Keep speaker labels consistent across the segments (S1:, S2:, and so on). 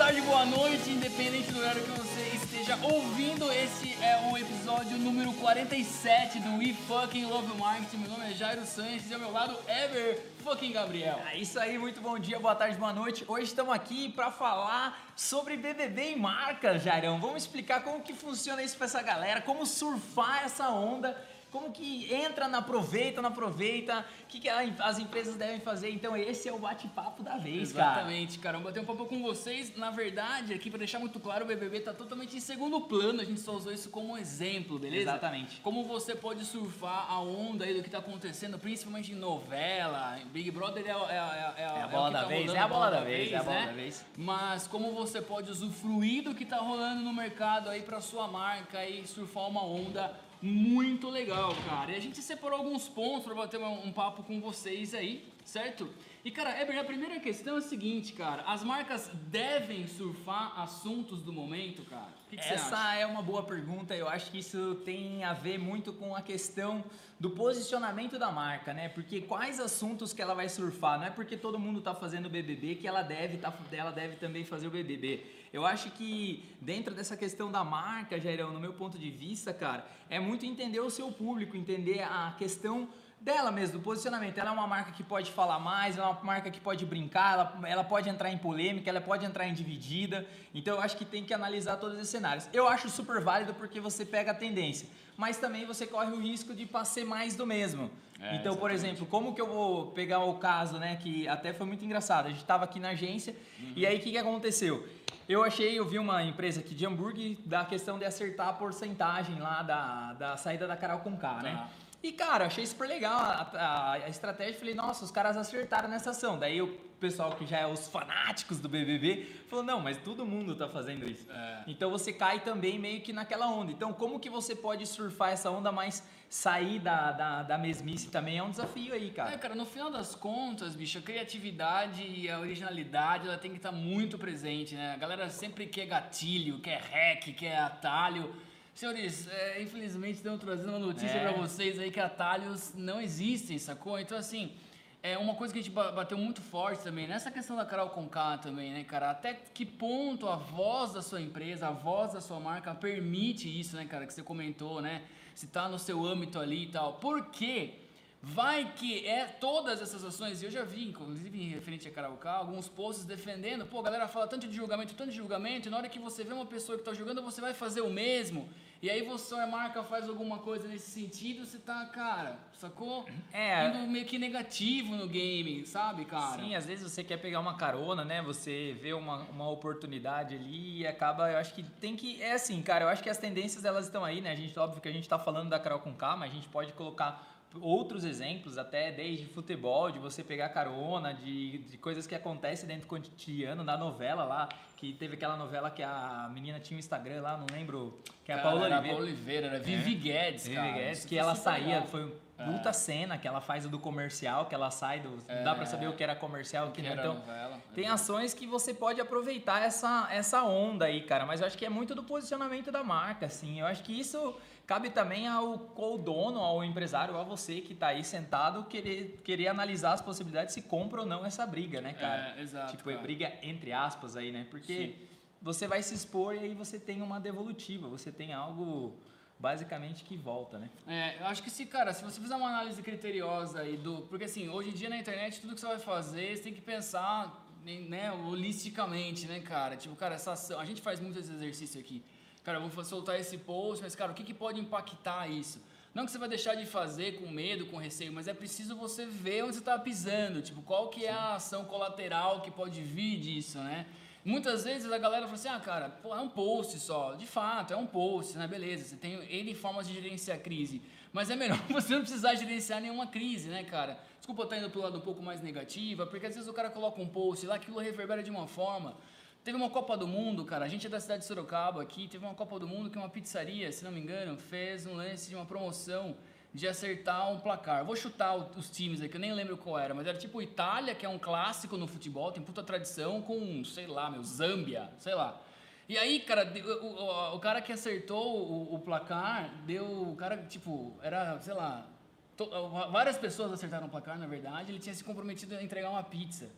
S1: tarde, boa noite, independente do horário que você esteja ouvindo. Esse é o episódio número 47 do We Fucking Love Marketing. Meu nome é Jairo Sanches e ao meu lado, Ever Fucking Gabriel.
S2: É isso aí, muito bom dia, boa tarde, boa noite. Hoje estamos aqui para falar sobre BBB e marcas, Jairão. Vamos explicar como que funciona isso para essa galera, como surfar essa onda como que entra na aproveita, não aproveita, o que, que as empresas devem fazer. Então esse é o bate-papo da vez,
S1: cara. Exatamente, cara. Bater um papo com vocês. Na verdade, aqui para deixar muito claro, o BBB tá totalmente em segundo plano. A gente só usou isso como exemplo, beleza?
S2: Exatamente.
S1: Como você pode surfar a onda aí do que tá acontecendo, principalmente em novela. Big Brother é, é,
S2: é, é a bola da vez, é a bola da vez, é a bola da vez.
S1: Mas como você pode usufruir do que tá rolando no mercado aí para sua marca e surfar uma onda muito legal, cara. E a gente separou alguns pontos para bater um, um, papo com vocês aí, certo? E, cara, Eber, a primeira questão é a seguinte, cara. As marcas devem surfar assuntos do momento, cara?
S2: Que que Essa é uma boa pergunta. Eu acho que isso tem a ver muito com a questão do posicionamento da marca, né? Porque quais assuntos que ela vai surfar? Não é porque todo mundo tá fazendo BBB que ela deve, tá, ela deve também fazer o BBB. Eu acho que dentro dessa questão da marca, Jairão, no meu ponto de vista, cara, é muito entender o seu público, entender a questão dela mesmo, do posicionamento. Ela é uma marca que pode falar mais, ela é uma marca que pode brincar, ela, ela pode entrar em polêmica, ela pode entrar em dividida. Então eu acho que tem que analisar todos esses cenários. Eu acho super válido porque você pega a tendência, mas também você corre o risco de passar mais do mesmo. É, então, exatamente. por exemplo, como que eu vou pegar o caso, né, que até foi muito engraçado. A gente estava aqui na agência uhum. e aí o que, que aconteceu? Eu achei, eu vi uma empresa aqui de hambúrguer da questão de acertar a porcentagem lá da, da saída da Carol com K, né? E, cara, achei super legal a, a, a, estratégia. Falei, nossa, os caras acertaram nessa ação. Daí o pessoal que já é os fanáticos do BBB falou, não, mas todo mundo tá fazendo isso. É. Então você cai também meio que naquela onda. Então, como que você pode surfar essa onda, mas sair da, da, da mesmice também é um desafio aí, cara.
S1: É, cara, no final das contas, bicho, a criatividade e a originalidade, ela tem que estar tá muito presente, né? A galera sempre quer gatilho, quer hack, quer atalho. Senhores, é, infelizmente estão trazendo uma notícia é. para vocês aí que atalhos não existem, sacou? Então, assim, é uma coisa que a gente bateu muito forte também, nessa questão da Carol Conká também, né, cara? Até que ponto a voz da sua empresa, a voz da sua marca permite isso, né, cara? Que você comentou, né? Se tá no seu âmbito ali e tal. Por quê? Vai que é todas essas ações, e eu já vi, inclusive em referente a Karaoká, alguns posts defendendo, pô, a galera fala tanto de julgamento, tanto de julgamento, e na hora que você vê uma pessoa que está julgando, você vai fazer o mesmo, e aí você, a marca faz alguma coisa nesse sentido, você tá, cara, sacou? É. Indo meio que negativo no game, sabe, cara?
S2: Sim, às vezes você quer pegar uma carona, né, você vê uma, uma oportunidade ali e acaba, eu acho que tem que, é assim, cara, eu acho que as tendências elas estão aí, né, a gente, óbvio que a gente está falando da Carol com K, mas a gente pode colocar outros exemplos, até desde futebol, de você pegar carona, de, de coisas que acontecem dentro do cotidiano, na novela lá, que teve aquela novela que a menina tinha um Instagram lá, não lembro, que é a Paula Oliveira.
S1: Paula Oliveira, era Vivi é. Guedes,
S2: Vivi cara. Guedes, que ela saía, legal. foi puta é. cena que ela faz do comercial, que ela sai do. É. Não dá pra saber o que era comercial, o que, que não. Então, novela. tem ações que você pode aproveitar essa, essa onda aí, cara. Mas eu acho que é muito do posicionamento da marca, assim. Eu acho que isso cabe também ao, ao dono, ao empresário, a você que tá aí sentado, querer, querer analisar as possibilidades se compra ou não essa briga, né, cara?
S1: É, exato.
S2: Tipo, é cara. briga entre aspas aí, né? Porque. Sim. Você vai se expor e aí você tem uma devolutiva, você tem algo basicamente que volta, né?
S1: É, eu acho que se, cara, se você fizer uma análise criteriosa aí do. Porque assim, hoje em dia na internet, tudo que você vai fazer, você tem que pensar, né, holisticamente, né, cara? Tipo, cara, essa ação. A gente faz muito esse exercício aqui. Cara, eu vou soltar esse post, mas, cara, o que, que pode impactar isso? Não que você vai deixar de fazer com medo, com receio, mas é preciso você ver onde você está pisando. Tipo, qual que é a ação colateral que pode vir disso, né? Muitas vezes a galera fala assim, ah, cara, pô, é um post só. De fato, é um post, né? Beleza, você tem N formas de gerenciar a crise. Mas é melhor você não precisar gerenciar nenhuma crise, né, cara? Desculpa estar indo pro lado um pouco mais negativa, porque às vezes o cara coloca um post lá, aquilo reverbera de uma forma. Teve uma Copa do Mundo, cara, a gente é da cidade de Sorocaba aqui, teve uma Copa do Mundo que uma pizzaria, se não me engano, fez um lance de uma promoção de acertar um placar. Vou chutar os times aqui, eu nem lembro qual era, mas era tipo Itália, que é um clássico no futebol, tem puta tradição, com, sei lá, meu, Zâmbia, sei lá. E aí, cara, o, o, o cara que acertou o, o, placar, deu. O cara, tipo, era, sei lá. To, várias pessoas acertaram o placar, na verdade, ele tinha se comprometido a entregar uma pizza.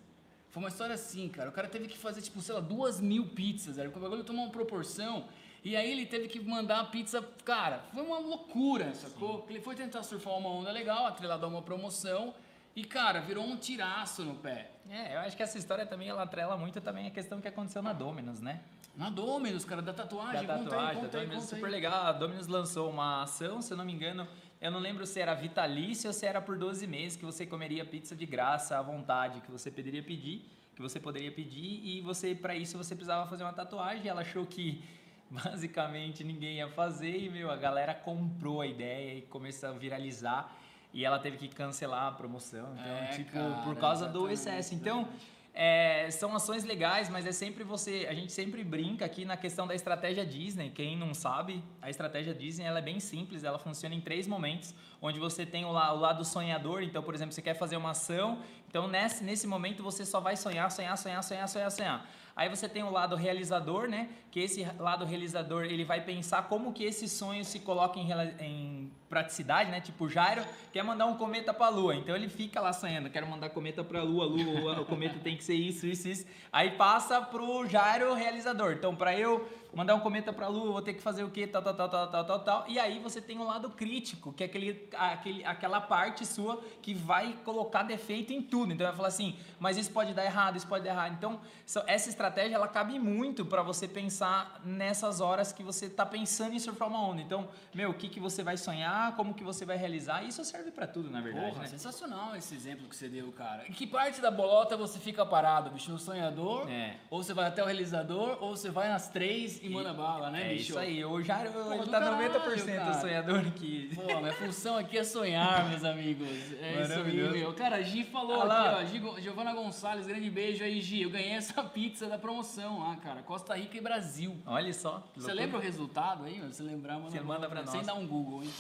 S1: Foi uma história assim, cara. O cara teve que fazer, tipo, sei lá, duas mil pizzas, era. O bagulho tomou uma proporção. E aí ele teve que mandar a pizza. Cara, foi uma loucura, sacou? Ele foi tentar surfar uma onda legal, atrelado a uma promoção. E, cara, virou um tiraço no pé.
S2: É, eu acho que essa história também ela atrela muito também a questão que aconteceu na Dominus, né?
S1: Na Dominus, cara, da tatuagem.
S2: Da
S1: conta
S2: tatuagem,
S1: aí,
S2: da
S1: conta
S2: Dominus, super legal. A Dominus lançou uma ação, se eu não me engano, eu não lembro se era vitalício ou se era por 12 meses que você comeria pizza de graça à vontade, que você poderia pedir, que você poderia pedir e você para isso você precisava fazer uma tatuagem. Ela achou que basicamente ninguém ia fazer e meu, a galera comprou a ideia e começou a viralizar e ela teve que cancelar a promoção. Então,
S1: É,
S2: tipo,
S1: cara,
S2: por causa do excesso. Então. É, são ações legais, mas é sempre você. A gente sempre brinca aqui na questão da estratégia Disney. Quem não sabe, a estratégia Disney ela é bem simples, ela funciona em três momentos, onde você tem o, la- o lado sonhador. Então, por exemplo, você quer fazer uma ação, então nesse, nesse momento você só vai sonhar, sonhar, sonhar, sonhar, sonhar, sonhar. Aí você tem o lado realizador, né? Que esse lado realizador ele vai pensar como que esse sonho se coloca em, em praticidade, né? Tipo, Jairo quer mandar um cometa para a Lua, então ele fica lá sonhando, quero mandar cometa para a Lua, Lua, o cometa tem que ser isso, isso, isso. Aí passa pro Jairo realizador. Então, para eu mandar um cometa para a Lua, vou ter que fazer o quê? Tal, tal, tal, tal, tal, tal, tal. E aí você tem o lado crítico, que é aquele, aquele, aquela parte sua que vai colocar defeito em tudo. Então vai falar assim, mas isso pode dar errado, isso pode dar errado. Então, essa estratégia ela cabe muito para você pensar nessas horas que você tá pensando em surfar uma onda. Então, meu, o que, que você vai sonhar, como que você vai realizar, isso serve para tudo, na verdade,
S1: Porra,
S2: né?
S1: sensacional esse exemplo que você deu, cara. Em que parte da bolota você fica parado, bicho? No sonhador?
S2: É.
S1: Ou você vai até o realizador, ou você vai nas três e, manda bala, né,
S2: é
S1: bicho?
S2: isso aí. O Jairo, ele
S1: do
S2: tá
S1: caralho,
S2: 90%
S1: cara.
S2: sonhador aqui.
S1: Pô, minha função aqui é sonhar, meus amigos. É isso aí, meu. Cara, a Gi falou
S2: Ah lá.
S1: aqui, ó. Gi, Giovana Gonçalves, grande beijo aí, Gi. Eu ganhei essa pizza da promoção lá, cara. Costa Rica e Brasil.
S2: Olha só.
S1: Você lembra o resultado aí? mano? Se lembrar, manda,
S2: Você manda pra
S1: Sem
S2: nós.
S1: dar um Google, hein?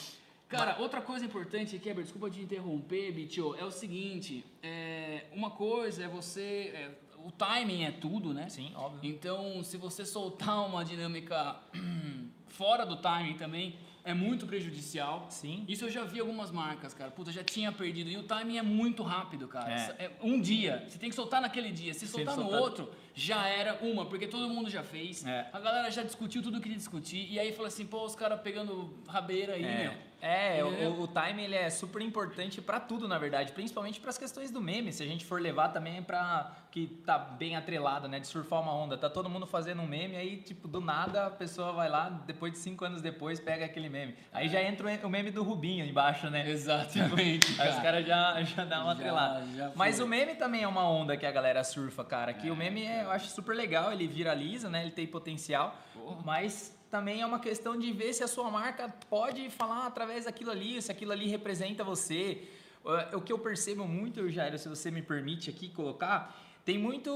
S1: Cara, outra coisa importante aqui, Heber, desculpa te interromper, Bitio, é o seguinte, é, uma coisa é você, é, o timing é tudo, né?
S2: Sim, óbvio.
S1: Então, se você soltar uma dinâmica fora do timing também, é muito prejudicial.
S2: Sim.
S1: Isso eu já vi algumas marcas, cara. Puta, já tinha perdido. E o timing é muito rápido, cara.
S2: É.
S1: É um dia. Você tem que soltar naquele dia. Se soltar no
S2: soltar-
S1: outro, já era uma, porque todo mundo já fez.
S2: É.
S1: A galera já discutiu tudo que queria discutir. E aí fala assim, pô, os caras pegando rabeira aí, meu.
S2: É, é o, o time ele é super importante pra tudo, na verdade, principalmente para as questões do meme. Se a gente for levar também para que tá bem atrelado, né, de surfar uma onda, tá todo mundo fazendo um meme aí tipo do nada a pessoa vai lá depois de cinco anos depois pega aquele meme. Aí já entra o meme do Rubinho embaixo, né?
S1: Exatamente.
S2: Aí os caras já já dá uma
S1: Já-
S2: atrelada.
S1: já
S2: Mas o meme também é uma onda que a galera surfa, cara. Que o meme é, eu acho super legal, ele viraliza, né? Ele tem potencial,
S1: Porra.
S2: mas também é uma questão de ver se a sua marca pode falar através daquilo ali, se aquilo ali representa você. Uh, O que eu percebo muito, Jairo, se você me permite aqui colocar, tem muito,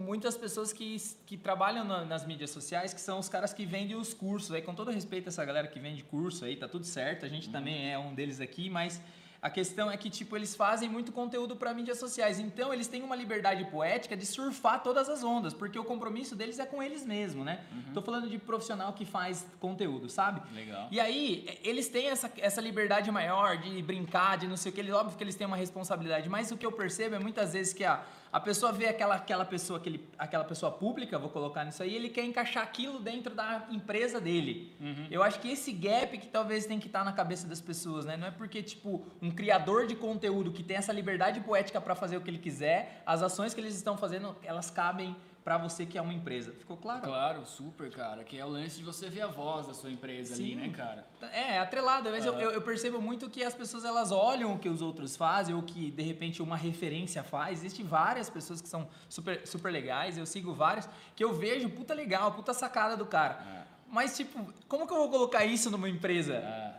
S2: muitas pessoas que, que trabalham na- nas mídias sociais que são os caras que vendem os cursos. Aí, com todo respeito a essa galera que vende curso aí, tá tudo certo, a gente também é um deles aqui, mas a questão é que, tipo, eles fazem muito conteúdo para mídias sociais. Então, eles têm uma liberdade poética de surfar todas as ondas, porque o compromisso deles é com eles mesmos, né? Tô falando de profissional que faz conteúdo, sabe?
S1: Legal.
S2: E aí, eles têm essa, essa liberdade maior de brincar, de não sei o que. Eles, óbvio que eles têm uma responsabilidade, mas o que eu percebo é muitas vezes que a, a pessoa vê aquela, aquela, pessoa, aquele, aquela pessoa pública, vou colocar nisso aí, ele quer encaixar aquilo dentro da empresa dele. Eu acho que esse gap que talvez tem que estar na cabeça das pessoas, né? Não é porque, tipo, um criador de conteúdo que tem essa liberdade poética para fazer o que ele quiser, as ações que eles estão fazendo, elas cabem para você que é uma empresa. Ficou claro?
S1: Claro, super, cara. Que é o lance de você ver a voz da sua empresa ali,
S2: Sim.
S1: né, cara?
S2: É, atrelado. Mas eu, eu, eu percebo muito que as pessoas elas olham o que os outros fazem ou que de repente uma referência faz. Existem várias pessoas que são super, super legais, eu sigo várias, que eu vejo, puta legal, puta sacada do cara.
S1: É.
S2: Mas, tipo, como que eu vou colocar isso numa empresa?
S1: É,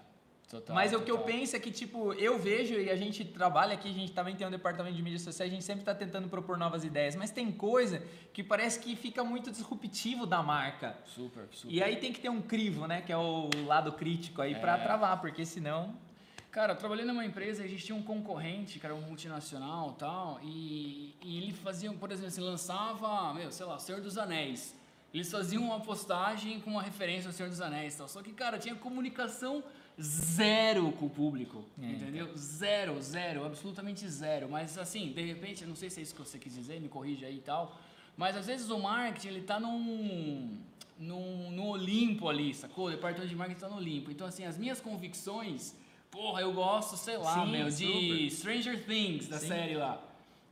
S1: total.
S2: Mas o que eu
S1: total.
S2: penso é que, tipo, eu vejo e a gente trabalha aqui, a gente também tem um departamento de mídias sociais, a gente sempre está tentando propor novas ideias, mas tem coisa que parece que fica muito disruptivo da marca.
S1: Super, super.
S2: E aí tem que ter um crivo, né? Que é o lado crítico aí pra
S1: É.
S2: travar, porque senão.
S1: Cara, eu trabalhei numa empresa e a gente tinha um concorrente, que era um multinacional e tal, e, e ele fazia, por exemplo, assim, lançava, meu, sei lá, Senhor dos Anéis. Eles faziam uma postagem com uma referência ao Senhor dos Anéis e tal. Só que, cara, tinha comunicação zero com o público.
S2: É,
S1: entendeu? Zero, zero, absolutamente zero. Mas assim, de repente, eu não sei se é isso que você quis dizer, me corrija aí e tal. Mas às vezes o marketing, ele tá num. num no Olimpo ali, sacou? O departamento de marketing tá no Olimpo. Então, assim, as minhas convicções. Porra, eu gosto, sei lá,
S2: Sim,
S1: meu, de
S2: super.
S1: Stranger Things, da
S2: Sim.
S1: série lá.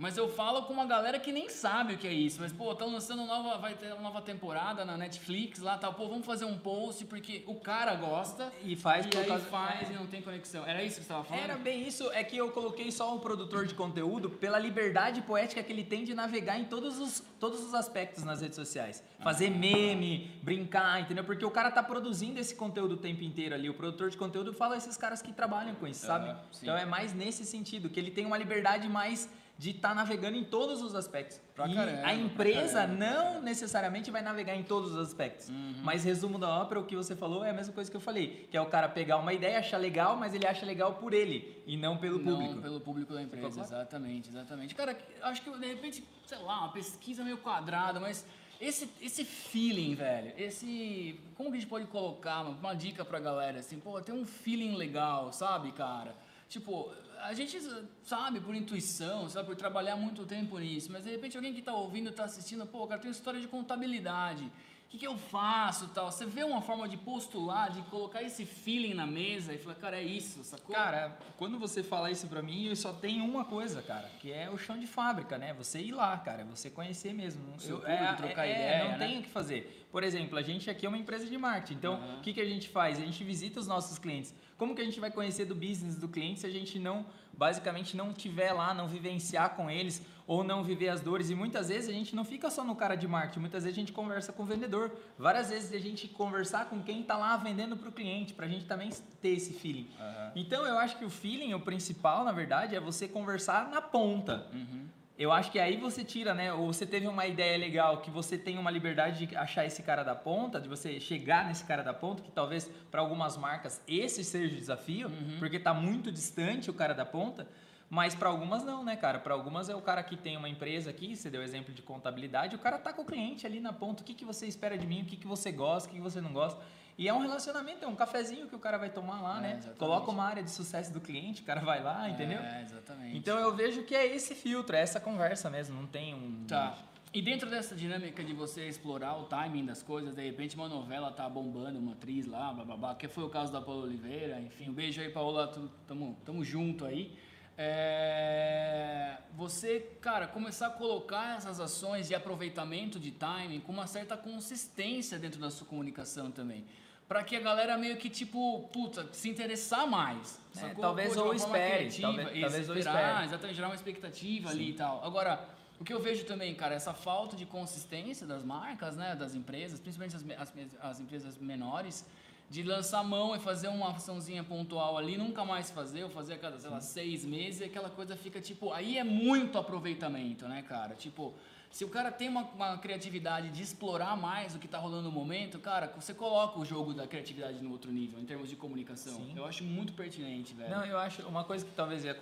S1: Mas eu falo com uma galera que nem sabe o que é isso. Mas, pô, estão lançando nova. Vai ter uma nova temporada na Netflix lá tal. Pô, vamos fazer um post porque o cara gosta.
S2: E faz
S1: e
S2: por causa-
S1: faz e não tem conexão. Era isso que você tava falando?
S2: Era bem isso, é que eu coloquei só o produtor de conteúdo pela liberdade poética que ele tem de navegar em todos os, todos os aspectos nas redes sociais. Fazer meme, brincar, entendeu? Porque o cara tá produzindo esse conteúdo o tempo inteiro ali. O produtor de conteúdo fala esses caras que trabalham com isso, sabe?
S1: Sim.
S2: Então é mais nesse sentido, que ele tem uma liberdade mais de estar navegando em todos os aspectos.
S1: Pra
S2: e
S1: caramba,
S2: a empresa
S1: caramba.
S2: não necessariamente vai navegar em todos os aspectos.
S1: Uhum.
S2: Mas resumo da ópera, o que você falou é a mesma coisa que eu falei, que é o cara pegar uma ideia, achar legal, mas ele acha legal por ele e não pelo
S1: Não,
S2: público.
S1: pelo público da empresa, exatamente, exatamente. Cara, acho que de repente, sei lá, uma pesquisa meio quadrada, mas esse, esse feeling, velho, esse. Como que a gente pode colocar uma, uma dica pra galera assim, pô, tem um feeling legal, sabe, cara? Tipo, a gente sabe por intuição, sabe, por trabalhar muito tempo nisso, mas de repente alguém que tá ouvindo, tá assistindo, pô, cara, tem história de contabilidade. O que, que eu faço tal? Você vê uma forma de postular, de colocar esse feeling na mesa e falar, cara, é isso, sacou?
S2: Cara, quando você fala isso pra mim, eu só tenho uma coisa, cara, que é o chão de fábrica, né? Você ir lá, cara, você conhecer mesmo.
S1: Seu
S2: Eu-
S1: público, trocar ideia,
S2: Não
S1: né?
S2: tem o que fazer. Por exemplo, a gente aqui é uma empresa de marketing, então o que, que a gente faz? A gente visita os nossos clientes. Como que a gente vai conhecer do business do cliente se a gente não, basicamente, não tiver lá, não vivenciar com eles ou não viver as dores? E muitas vezes a gente não fica só no cara de marketing, muitas vezes a gente conversa com o vendedor. Várias vezes a gente conversar com quem está lá vendendo para o cliente, para a gente também ter esse feeling.
S1: Aham.
S2: Então eu acho que o feeling, o principal, na verdade, é você conversar na ponta.
S1: Uhum.
S2: Eu acho que aí você tira, né? Ou você teve uma ideia legal que você tem uma liberdade de achar esse cara da ponta, de você chegar nesse cara da ponta, que talvez para algumas marcas esse seja o desafio,
S1: Uhum.
S2: porque tá muito distante o cara da ponta. Mas para algumas não, né, cara? Para algumas é o cara que tem uma empresa aqui, você deu exemplo de contabilidade, o cara tá com o cliente ali na ponta, o que, que você espera de mim, o que, que você gosta, o que, que você não gosta. E é um relacionamento, é um cafezinho que o cara vai tomar lá,
S1: É,
S2: né?
S1: exatamente.
S2: Coloca uma área de sucesso do cliente, o cara vai lá, entendeu?
S1: É, exatamente.
S2: Então eu vejo que é esse filtro, é essa conversa mesmo, não tem um.
S1: Tá. E dentro dessa dinâmica de você explorar o timing das coisas, de repente uma novela tá bombando, uma atriz lá, blá blá blá, que foi o caso da Paula Oliveira, enfim, um beijo aí, Paola, tu- tamo, tamo junto aí. É, você, cara, começar a colocar essas ações de aproveitamento de timing com uma certa consistência dentro da sua comunicação também. Pra que a galera meio que, tipo, puta, se interessar mais.
S2: É, talvez ou espere, talvez- talvez ou
S1: esperar,
S2: espere.
S1: exatamente, gerar uma expectativa ali e tal. Agora, o que eu vejo também, cara, essa falta de consistência das marcas, né, das empresas, principalmente as, as, as empresas menores, de lançar mão e fazer uma açãozinha pontual ali, nunca mais fazer, ou fazer a cada, sei lá, seis meses, e aquela coisa fica, tipo, aí é muito aproveitamento, né, cara? Tipo, se o cara tem uma, uma criatividade de explorar mais o que tá rolando no momento, cara, você coloca o jogo da criatividade no outro nível, em termos de comunicação.
S2: Sim.
S1: Eu acho muito pertinente, velho.
S2: Não, eu acho uma coisa que talvez ia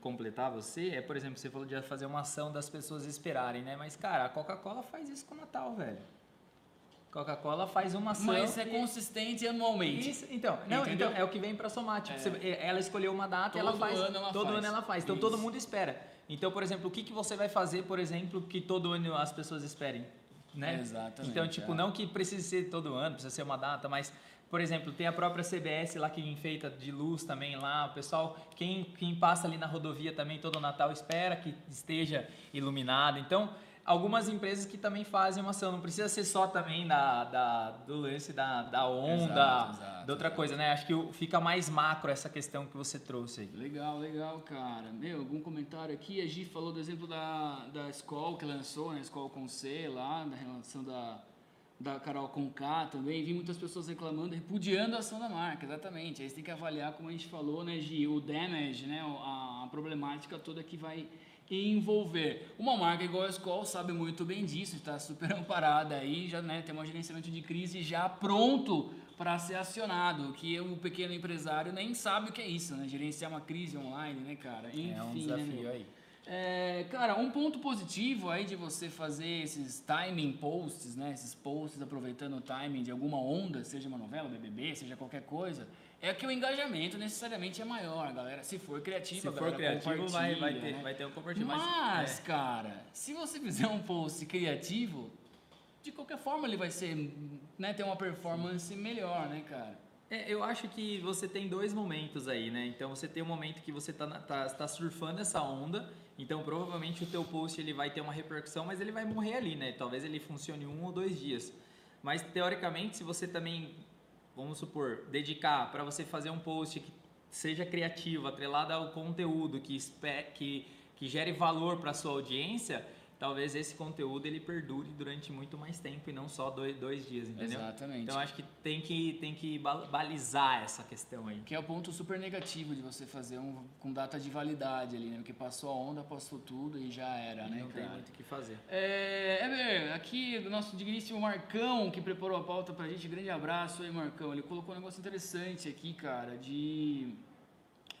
S2: completar você é, por exemplo, você falou de fazer uma ação das pessoas esperarem, né? Mas, cara, a Coca-Cola faz isso com o Natal, velho. Coca-Cola faz uma ação.
S1: Mas é
S2: que-
S1: consistente anualmente.
S2: Isso, então, não,
S1: Entendeu?
S2: então, é o que vem pra somar. Tipo,
S1: É.
S2: você- ela escolheu uma data e ela
S1: Todo
S2: faz.
S1: ano ela
S2: todo
S1: faz.
S2: ano ela faz. Então
S1: Isso.
S2: todo mundo espera. Então, por exemplo, o que, que você vai fazer, por exemplo, que todo ano as pessoas esperem? Né?
S1: Exatamente,
S2: Então, tipo,
S1: é.
S2: não que precise ser todo ano, precisa ser uma data, mas, por exemplo, tem a própria CBS lá que enfeita de luz também lá. O pessoal, quem, quem passa ali na rodovia também todo Natal espera que esteja iluminado. Então, algumas empresas que também fazem uma ação. Não precisa ser só também da, da, do lance da, da onda,
S1: Exato, exato,
S2: da outra coisa, né? Acho que fica mais macro essa questão que você trouxe aí.
S1: Legal, legal, cara. Meu, algum comentário aqui? A Gi falou do exemplo da, da Skol que lançou, né? Skol com C lá, da relação da, da Carol com K também. Vi muitas pessoas reclamando, repudiando a ação da marca, exatamente. Aí você tem que avaliar, como a gente falou, né, Gi, o damage, né? a problemática toda que vai envolver. Uma marca igual a Skol sabe muito bem disso, está super amparada aí, já né, tem um gerenciamento de crise já pronto para ser acionado, que o pequeno empresário nem sabe o que é isso, né? Gerenciar uma crise online, né, cara? Enfim,
S2: é um
S1: né,
S2: desafio
S1: meu?
S2: aí.
S1: É, cara, um ponto positivo aí de você fazer esses timing posts, né? Esses posts aproveitando o timing de alguma onda, seja uma novela, BBB, seja qualquer coisa, é que o engajamento necessariamente é maior, galera. Se for criativo,
S2: Se for
S1: galera
S2: criativo, vai, vai, ter,
S1: né?
S2: vai ter um compartilho.
S1: Mas,
S2: é.
S1: cara, se você fizer um post criativo, de qualquer forma ele vai ser, né, ter uma performance melhor, né, cara?
S2: É, eu acho que você tem dois momentos aí, né? Então você tem um momento que você tá, na- tá, tá surfando essa onda, então provavelmente o teu post ele vai ter uma repercussão, mas ele vai morrer ali, né? Talvez ele funcione um ou dois dias. Mas teoricamente, se você também, vamos supor, dedicar para você fazer um post que seja criativo, atrelado ao conteúdo, que, que, que gere valor para sua audiência, talvez esse conteúdo ele perdure durante muito mais tempo e não só dois, dois dias, entendeu?
S1: Exatamente.
S2: Então acho que tem que, tem que ba- balizar essa questão aí.
S1: Que é o ponto super negativo de você fazer um com data de validade ali, né? Porque passou a onda, passou tudo e já era,
S2: E
S1: né,
S2: não tem
S1: cara?
S2: muito o que fazer.
S1: É, Eber, aqui o nosso digníssimo Marcão, que preparou a pauta pra gente, grande abraço aí, Marcão. Ele colocou um negócio interessante aqui, cara, de,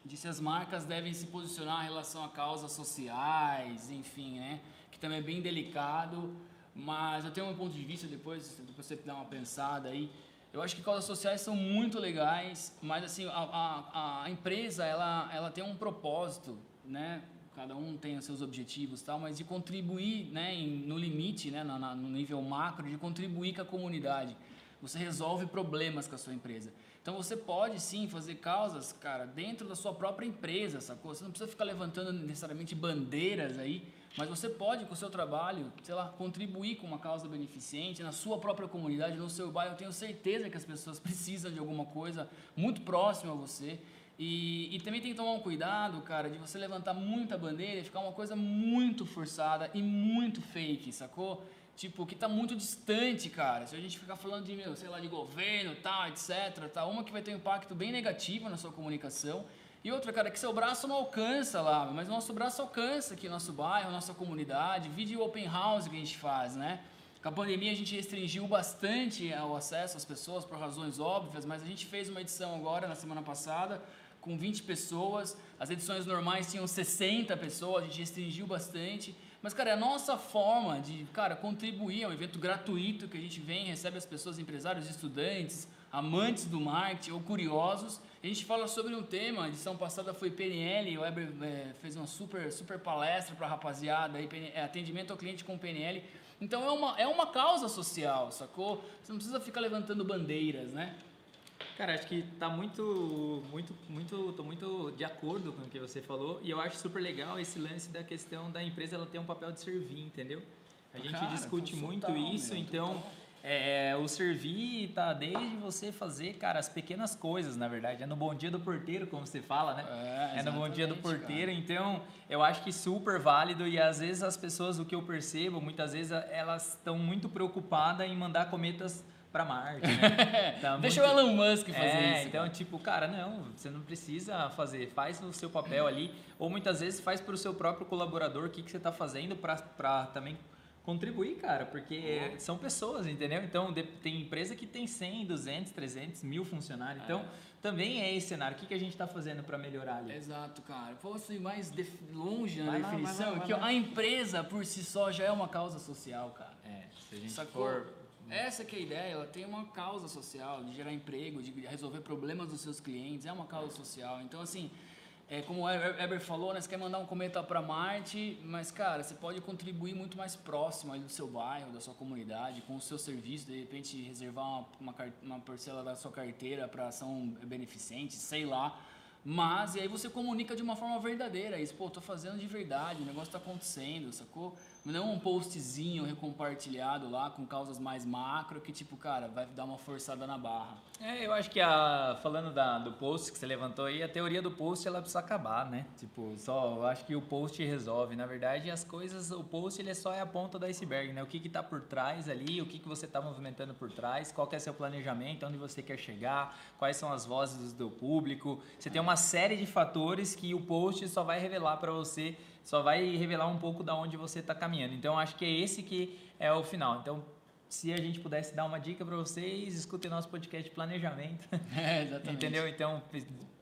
S1: de se as marcas devem se posicionar em relação a causas sociais, enfim, né? Que também é bem delicado, mas eu tenho um ponto de vista depois, depois você dá uma pensada aí. Eu acho que causas sociais são muito legais, mas assim, a, a, a empresa, ela, ela tem um propósito, né? Cada um tem os seus objetivos tal, mas de contribuir, né, em- no limite, né, na, na- no nível macro, de contribuir com a comunidade. Você resolve problemas com a sua empresa. Então você pode sim fazer causas, cara, dentro da sua própria empresa, sacou? Você não precisa ficar levantando necessariamente bandeiras aí, mas você pode, com o seu trabalho, sei lá, contribuir com uma causa beneficente na sua própria comunidade, no seu bairro. Eu tenho certeza que as pessoas precisam de alguma coisa muito próxima a você. E, e também tem que tomar um cuidado, cara, de você levantar muita bandeira e ficar uma coisa muito forçada e muito fake, sacou? Tipo, que tá muito distante, cara. Se a gente ficar falando de, meu, sei lá, de governo, tal, etc, tal, uma que vai ter um impacto bem negativo na sua comunicação. E outra, cara, que seu braço não alcança lá, mas nosso braço alcança aqui, nosso bairro, nossa comunidade. Vídeo open house que a gente faz, né? Com a pandemia a gente restringiu bastante o acesso às pessoas por razões óbvias, mas a gente fez uma edição agora, na semana passada, com 20 pessoas. As edições normais tinham 60 pessoas, a gente restringiu bastante. Mas, cara, é a nossa forma de, cara, contribuir, é um evento gratuito que a gente vem, recebe as pessoas, empresários, estudantes, amantes do marketing ou curiosos. A gente fala sobre um tema, a edição passada foi PNL, o Weber eh, fez uma super, super palestra para a rapaziada, aí, é, atendimento ao cliente com PNL. Então é uma, é uma causa social, sacou? Você não precisa ficar levantando bandeiras, né?
S2: Cara, acho que tá muito, muito, muito, tô muito de acordo com o que você falou e eu acho super legal esse lance da questão da empresa ela ter um papel de servir, entendeu? A gente
S1: Cara,
S2: discute muito isso, então. É, o servir tá desde você fazer, cara, as pequenas coisas, na verdade. É no bom dia do porteiro, como você fala, né?
S1: É,
S2: É no bom dia do porteiro, então eu acho que super válido e às vezes as pessoas, o que eu percebo, muitas vezes elas estão muito preocupadas em mandar cometas para Marte, né? Tá
S1: Deixa
S2: muito-
S1: o Elon Musk fazer
S2: é,
S1: isso.
S2: então,
S1: cara.
S2: tipo, cara, não, você não precisa fazer, faz o seu papel ali, ou muitas vezes faz para o seu próprio colaborador o que, que você está fazendo para também contribuir, cara, porque são pessoas, entendeu? Então, de- tem empresa que tem 100, 200, 300, mil funcionários, então também é esse cenário. O que, que a gente está fazendo para melhorar ali?
S1: Exato, cara. Posso ir mais def- longe na
S2: Vai lá, vai
S1: definição?
S2: lá, vai
S1: que
S2: lá.
S1: a empresa por si só já é uma causa social, cara.
S2: É, se a gente
S1: Sacou?
S2: for...
S1: Essa que é a ideia, ela tem uma causa social, de gerar emprego, de resolver problemas dos seus clientes, é uma causa social. Então, assim, é, como o Eber falou, né, você quer mandar um cometa para Marte, mas, cara, você pode contribuir muito mais próximo ali do seu bairro, da sua comunidade, com o seu serviço, de repente reservar uma, uma, uma parcela da sua carteira para ação beneficente, sei lá. Mas, e aí você comunica de uma forma verdadeira isso, pô, tô fazendo de verdade, o negócio tá acontecendo, sacou? Não um postzinho recompartilhado lá com causas mais macro que, tipo, cara, vai dar uma forçada na barra.
S2: É, eu acho que a, falando da, do post que você levantou aí, a teoria do post ela precisa acabar, né? Tipo, só eu acho que o post resolve. Na verdade, as coisas, o post ele é só é a ponta do iceberg, né? O que que tá por trás ali, o que que você tá movimentando por trás, qual que é seu planejamento, onde você quer chegar, quais são as vozes do público. Você tem uma série de fatores que o post só vai revelar para você, só vai revelar um pouco da onde você tá caminhando. Então, acho que é esse que é o final. Então, se a gente pudesse dar uma dica para vocês, escutem nosso podcast de planejamento.
S1: É, exatamente.
S2: Entendeu? Então,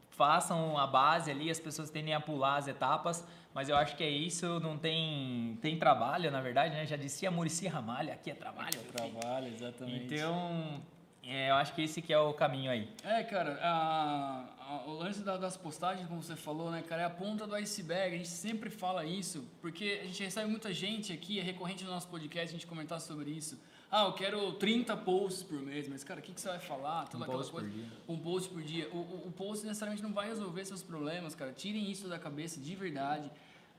S2: façam a base ali, as pessoas tendem a pular as etapas, mas eu acho que é isso, não tem tem trabalho, na verdade, né? Já disse a Murici Ramalho, aqui é trabalho.
S1: É trabalho, exatamente.
S2: Então, é, eu acho que esse que é o caminho aí.
S1: É, cara, a, a, o lance da, das postagens, como você falou, né, cara, é a ponta do iceberg. A gente sempre fala isso, porque a gente recebe muita gente aqui, é recorrente no nosso podcast a gente comentar sobre isso. Ah, eu quero 30 posts por mês, mas, cara, o que, que você vai falar?
S2: Toda um post coisa. por dia.
S1: Um post por dia. O, o, o post necessariamente não vai resolver seus problemas, cara. Tirem isso da cabeça de verdade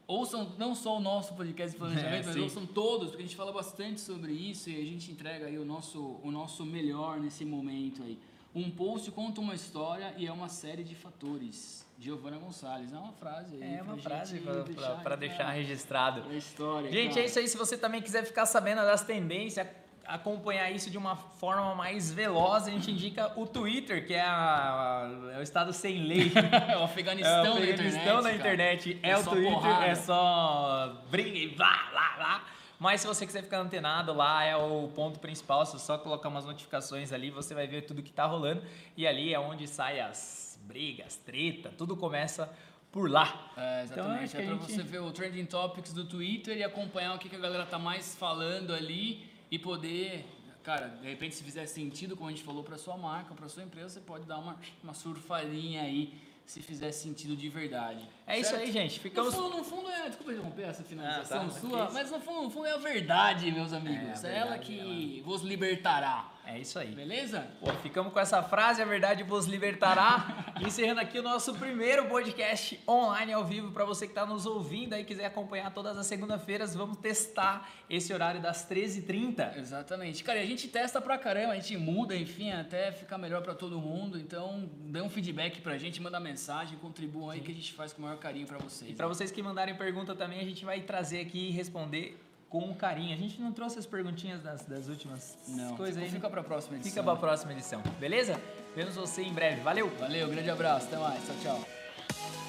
S1: ouçam não só o nosso podcast de planejamento, é, mas ouçam todos, porque a gente fala bastante sobre isso e a gente entrega aí o nosso, o nosso melhor nesse momento aí. Um post conta uma história e é uma série de fatores. Giovana Gonçalves, é uma frase aí.
S2: É uma frase para deixar, deixar registrado.
S1: A história.
S2: Gente, cara. é isso aí. Se você também quiser ficar sabendo das tendências, acompanhar isso de uma forma mais veloz, a gente indica o Twitter, que é, a, é o estado sem lei.
S1: é o Afeganistão,
S2: é o Afeganistão na internet. É, é o Twitter, porrada. é só briga e vá, lá, lá. Mas se você quiser ficar antenado, lá é o ponto principal. Se só colocar umas notificações ali, você vai ver tudo que tá rolando. E ali é onde saem as brigas, treta, tudo começa por lá.
S1: É, exatamente. Então, é, é pra gente... você ver o Trending Topics do Twitter e acompanhar o que, que a galera tá mais falando ali e poder, cara, de repente se fizer sentido, como a gente falou, para sua marca, para sua empresa, você pode dar uma, uma surfadinha aí se fizer sentido de verdade.
S2: É certo? isso aí, gente. Ficamos...
S1: No fundo, no fundo é. Desculpa interromper essa finalização ah, tá, sua, mas no fundo, no fundo é a verdade, meus amigos. É, é ela que ela. vos libertará.
S2: É isso aí.
S1: Beleza?
S2: Pô, ficamos com essa frase, a verdade vos libertará. Encerrando aqui o nosso primeiro podcast online ao vivo para você que está nos ouvindo aí quiser acompanhar todas as segunda-feiras, vamos testar esse horário das 13h30.
S1: Exatamente. Cara, e a gente testa pra caramba, a gente muda, enfim, até ficar melhor para todo mundo. Então, dê um feedback pra gente, manda mensagem, contribuam aí Sim. que a gente faz com o maior carinho para vocês.
S2: E para vocês que mandarem pergunta também, a gente vai trazer aqui e responder com carinho. A gente não trouxe as perguntinhas das, das últimas
S1: não,
S2: coisas aí.
S1: Fica para a próxima edição.
S2: Fica para a próxima edição, beleza? Vemos você em breve. Valeu!
S1: Valeu, grande abraço, até mais. Tchau, tchau.